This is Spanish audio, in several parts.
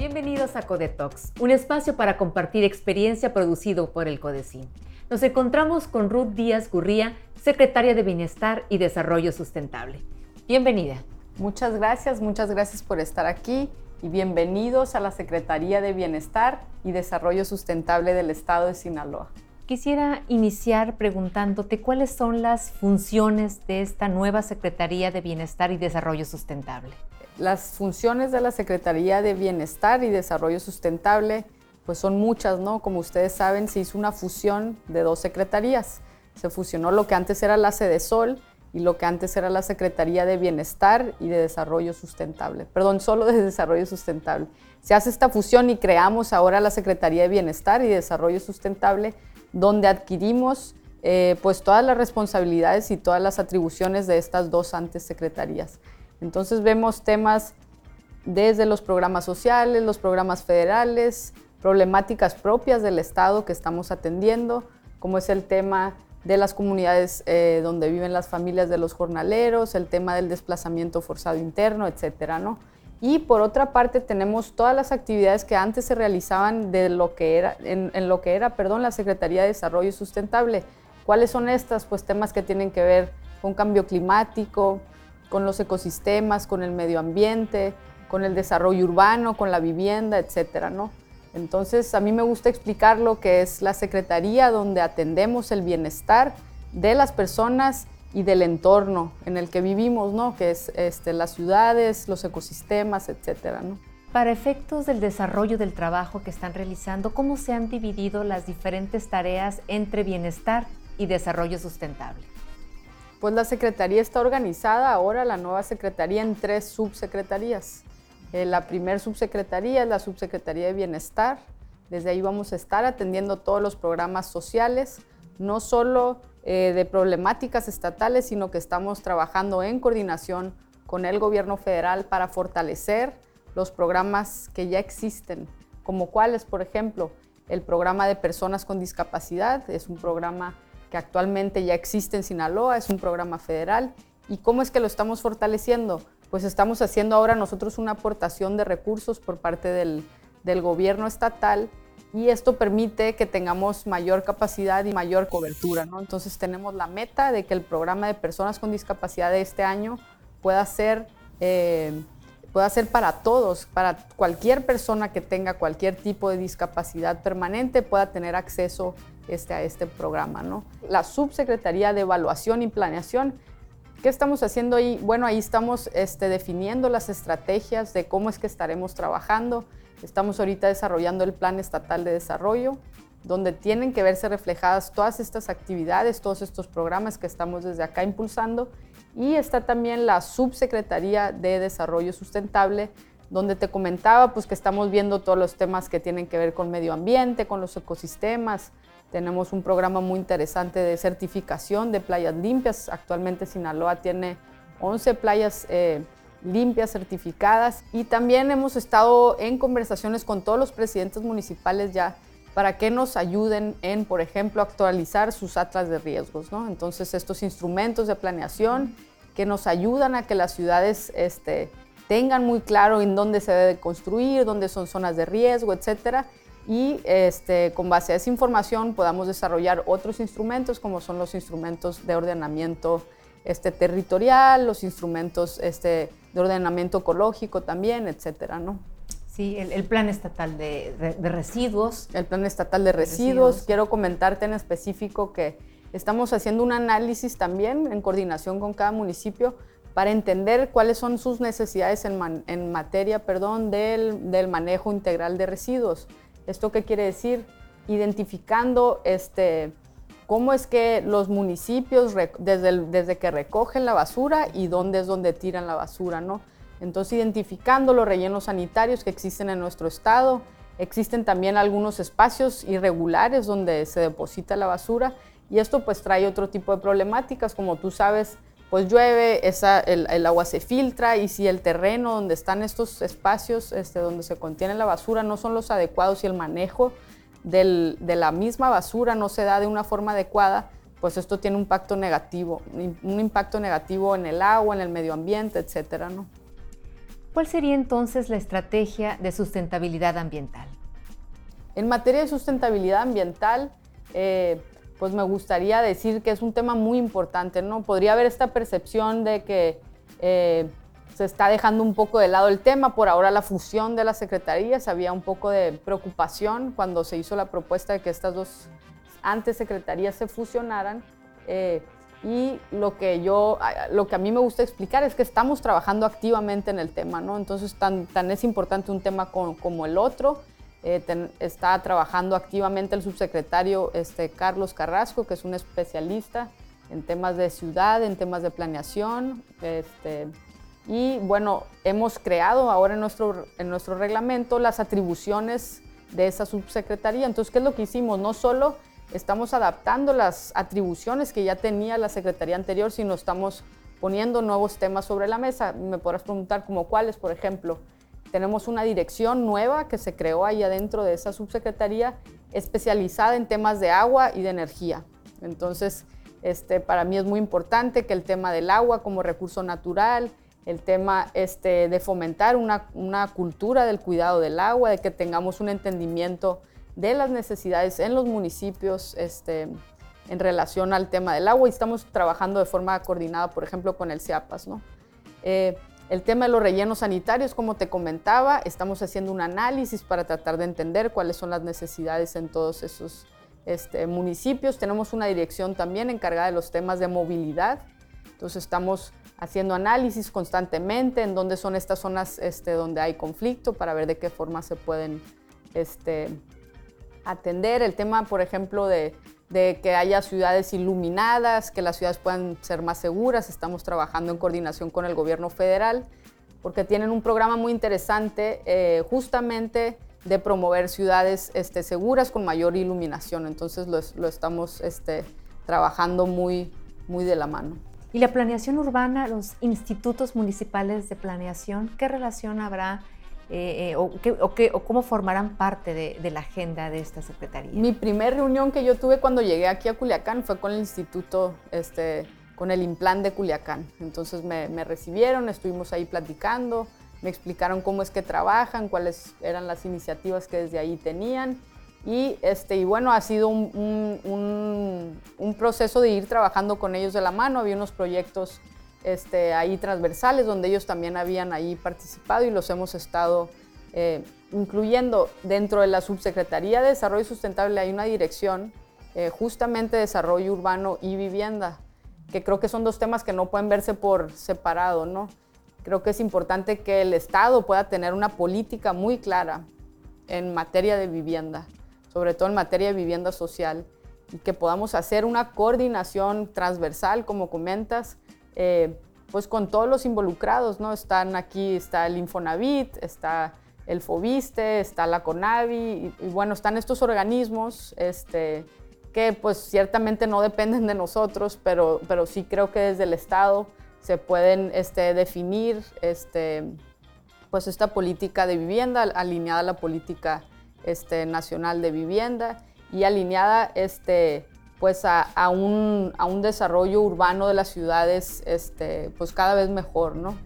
Bienvenidos a Codetox, un espacio para compartir experiencia producido por el CODECIN. Nos encontramos con Ruth Díaz Gurría, secretaria de Bienestar y Desarrollo Sustentable. Bienvenida. Muchas gracias, muchas gracias por estar aquí y bienvenidos a la Secretaría de Bienestar y Desarrollo Sustentable del Estado de Sinaloa. Quisiera iniciar preguntándote cuáles son las funciones de esta nueva Secretaría de Bienestar y Desarrollo Sustentable. Las funciones de la Secretaría de Bienestar y Desarrollo Sustentable pues son muchas, ¿no? Como ustedes saben, se hizo una fusión de dos secretarías. Se fusionó lo que antes era la Sede Sol y lo que antes era la Secretaría de Bienestar y de Desarrollo Sustentable. Perdón, solo de Desarrollo Sustentable. Se hace esta fusión y creamos ahora la Secretaría de Bienestar y Desarrollo Sustentable donde adquirimos eh, pues todas las responsabilidades y todas las atribuciones de estas dos antes secretarías. Entonces vemos temas desde los programas sociales, los programas federales, problemáticas propias del Estado que estamos atendiendo, como es el tema de las comunidades eh, donde viven las familias de los jornaleros, el tema del desplazamiento forzado interno, etcétera, ¿no? Y por otra parte tenemos todas las actividades que antes se realizaban de lo que era, en, lo que era perdón, la Secretaría de Desarrollo Sustentable. ¿Cuáles son estas? Pues temas que tienen que ver con cambio climático, con los ecosistemas, con el medio ambiente, con el desarrollo urbano, con la vivienda, etcétera, ¿no? Entonces, a mí me gusta explicar lo que es la Secretaría donde atendemos el bienestar de las personas y del entorno en el que vivimos, ¿no? que es este, las ciudades, los ecosistemas, etcétera. ¿no? Para efectos del desarrollo del trabajo que están realizando, ¿cómo se han dividido las diferentes tareas entre bienestar y desarrollo sustentable? Pues la Secretaría está organizada ahora, la nueva Secretaría, en tres subsecretarías. Eh, la primer subsecretaría es la Subsecretaría de Bienestar. Desde ahí vamos a estar atendiendo todos los programas sociales, no solo eh, de problemáticas estatales, sino que estamos trabajando en coordinación con el gobierno federal para fortalecer los programas que ya existen, como cuáles, por ejemplo, el programa de personas con discapacidad, es un programa que actualmente ya existe en Sinaloa, es un programa federal. ¿Y cómo es que lo estamos fortaleciendo? Pues estamos haciendo ahora nosotros una aportación de recursos por parte del, del gobierno estatal y esto permite que tengamos mayor capacidad y mayor cobertura. ¿no? Entonces tenemos la meta de que el programa de personas con discapacidad de este año pueda ser, eh, pueda ser para todos, para cualquier persona que tenga cualquier tipo de discapacidad permanente pueda tener acceso este, a este programa. ¿no? La Subsecretaría de Evaluación y Planeación ¿Qué estamos haciendo ahí? Bueno, ahí estamos este, definiendo las estrategias de cómo es que estaremos trabajando. Estamos ahorita desarrollando el Plan Estatal de Desarrollo, donde tienen que verse reflejadas todas estas actividades, todos estos programas que estamos desde acá impulsando. Y está también la Subsecretaría de Desarrollo Sustentable, donde te comentaba pues, que estamos viendo todos los temas que tienen que ver con medio ambiente, con los ecosistemas, tenemos un programa muy interesante de certificación de playas limpias. Actualmente Sinaloa tiene 11 playas eh, limpias certificadas y también hemos estado en conversaciones con todos los presidentes municipales ya para que nos ayuden en, por ejemplo, actualizar sus atlas de riesgos. ¿no? Entonces, estos instrumentos de planeación que nos ayudan a que las ciudades este, tengan muy claro en dónde se debe construir, dónde son zonas de riesgo, etcétera, y este, con base a esa información podamos desarrollar otros instrumentos como son los instrumentos de ordenamiento este, territorial, los instrumentos este, de ordenamiento ecológico también, etcétera, ¿no? Sí, el, plan estatal de, residuos. El plan estatal de residuos. Quiero comentarte en específico que estamos haciendo un análisis también en coordinación con cada municipio para entender cuáles son sus necesidades en, materia perdón, del, del manejo integral de residuos. ¿Esto qué quiere decir? Identificando este, cómo es que los municipios, desde, desde que recogen la basura y dónde es donde tiran la basura, ¿no? Entonces, identificando los rellenos sanitarios que existen en nuestro estado, existen también algunos espacios irregulares donde se deposita la basura y esto pues trae otro tipo de problemáticas, como tú sabes, pues llueve, esa, el, agua se filtra y si el terreno donde están estos espacios este, donde se contiene la basura no son los adecuados y el manejo de la misma basura no se da de una forma adecuada, pues esto tiene un impacto negativo, un impacto negativo en el agua, en el medio ambiente, etcétera, ¿no? ¿Cuál sería entonces la estrategia de sustentabilidad ambiental? En materia de sustentabilidad ambiental, eh, pues me gustaría decir que es un tema muy importante, ¿no? Podría haber esta percepción de que eh, se está dejando un poco de lado el tema, por ahora la fusión de las secretarías, había un poco de preocupación cuando se hizo la propuesta de que estas dos antes secretarías se fusionaran. Eh, y lo que, yo, lo que a mí me gusta explicar es que estamos trabajando activamente en el tema, ¿no? Entonces, tan, tan es importante un tema como el otro. Eh, está trabajando activamente el subsecretario este, Carlos Carrasco, que es un especialista en temas de ciudad, en temas de planeación. Este, y bueno, hemos creado ahora en nuestro, en nuestro reglamento las atribuciones de esa subsecretaría. Entonces, ¿qué es lo que hicimos? No solo estamos adaptando las atribuciones que ya tenía la secretaría anterior, sino estamos poniendo nuevos temas sobre la mesa. Me podrás preguntar como cuáles, por ejemplo. Tenemos una dirección nueva que se creó ahí adentro de esa subsecretaría especializada en temas de agua y de energía. Entonces, este, para mí es muy importante que el tema del agua como recurso natural, el tema este, de fomentar una, una cultura del cuidado del agua, de que tengamos un entendimiento de las necesidades en los municipios este, en relación al tema del agua y estamos trabajando de forma coordinada, por ejemplo, con el CIAPAS. ¿no? Eh, el tema de los rellenos sanitarios, como te comentaba, estamos haciendo un análisis para tratar de entender cuáles son las necesidades en todos esos este, municipios. Tenemos una dirección también encargada de los temas de movilidad. Entonces estamos haciendo análisis constantemente en dónde son estas zonas este, donde hay conflicto para ver de qué forma se pueden este, atender. El tema, por ejemplo, de de que haya ciudades iluminadas, que las ciudades puedan ser más seguras. Estamos trabajando en coordinación con el gobierno federal porque tienen un programa muy interesante eh, justamente de promover ciudades este, seguras con mayor iluminación. Entonces lo, estamos este, trabajando muy, muy de la mano. ¿Y la planeación urbana, los institutos municipales de planeación, qué relación habrá eh, eh, o, o, cómo formarán parte de, la agenda de esta secretaría? Mi primer reunión que yo tuve cuando llegué aquí a Culiacán fue con el instituto, este, con el Implan de Culiacán. Entonces me, recibieron, estuvimos ahí platicando, me explicaron cómo es que trabajan, cuáles eran las iniciativas que desde ahí tenían. Y, este, y bueno, ha sido un, un, un proceso de ir trabajando con ellos de la mano. Había unos proyectos este, ahí transversales donde ellos también habían ahí participado y los hemos estado eh, incluyendo dentro de la Subsecretaría de Desarrollo Sustentable hay una dirección eh, justamente desarrollo urbano y vivienda, que creo que son dos temas que no pueden verse por separado, ¿no? Creo que es importante que el Estado pueda tener una política muy clara en materia de vivienda, sobre todo en materia de vivienda social, y que podamos hacer una coordinación transversal, como comentas, eh, pues con todos los involucrados, ¿no? Están aquí, está el Infonavit, está el Fobiste, está la CONAVI, y, bueno, están estos organismos este, que pues ciertamente no dependen de nosotros, pero, pero sí creo que desde el Estado se pueden este, definir este, pues esta política de vivienda alineada a la política este, nacional de vivienda y alineada este, pues a, un, desarrollo urbano de las ciudades este, pues cada vez mejor, ¿no?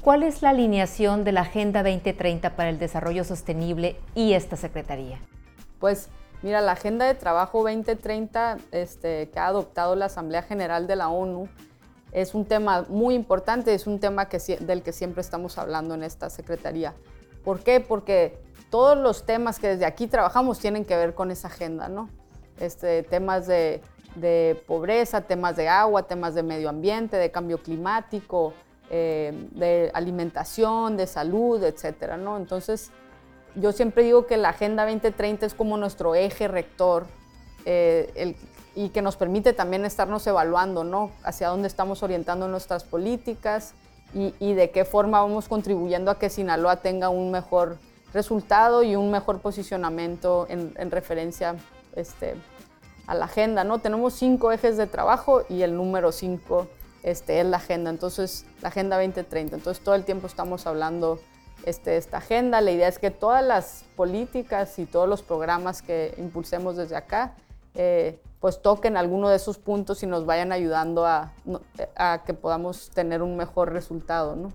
¿Cuál es la alineación de la Agenda 2030 para el Desarrollo Sostenible y esta Secretaría? Pues mira, la Agenda de Trabajo 2030 este, que ha adoptado la Asamblea General de la ONU es un tema muy importante, es un tema que, del que siempre estamos hablando en esta Secretaría. ¿Por qué? Porque todos los temas que desde aquí trabajamos tienen que ver con esa agenda, ¿no? Este, temas de, pobreza, temas de agua, temas de medio ambiente, de cambio climático, eh, de alimentación, de salud, etcétera. Entonces, yo siempre digo que la Agenda 2030 es como nuestro eje rector eh, y que nos permite también estarnos evaluando, ¿no? Hacia dónde estamos orientando nuestras políticas y, de qué forma vamos contribuyendo a que Sinaloa tenga un mejor resultado y un mejor posicionamiento en, en referencia este, a la agenda, ¿no? Tenemos cinco ejes de trabajo y el número cinco este, es la agenda, entonces la Agenda 2030. Entonces todo el tiempo estamos hablando este, esta agenda. La idea es que todas las políticas y todos los programas que impulsemos desde acá, eh, pues toquen alguno de esos puntos y nos vayan ayudando a, a, que podamos tener un mejor resultado, ¿no?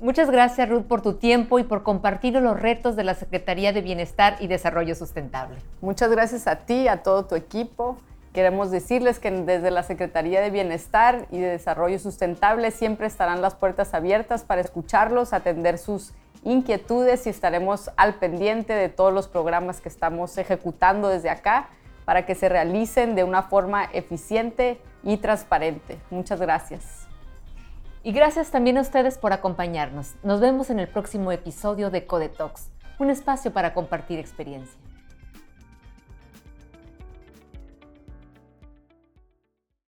Muchas gracias Ruth por tu tiempo y por compartir los retos de la Secretaría de Bienestar y Desarrollo Sustentable. Muchas gracias a ti, a todo tu equipo. Queremos decirles que desde la Secretaría de Bienestar y de Desarrollo Sustentable siempre estarán las puertas abiertas para escucharlos, atender sus inquietudes y estaremos al pendiente de todos los programas que estamos ejecutando desde acá para que se realicen de una forma eficiente y transparente. Muchas gracias. Y gracias también a ustedes por acompañarnos. Nos vemos en el próximo episodio de Code Talks, un espacio para compartir experiencias.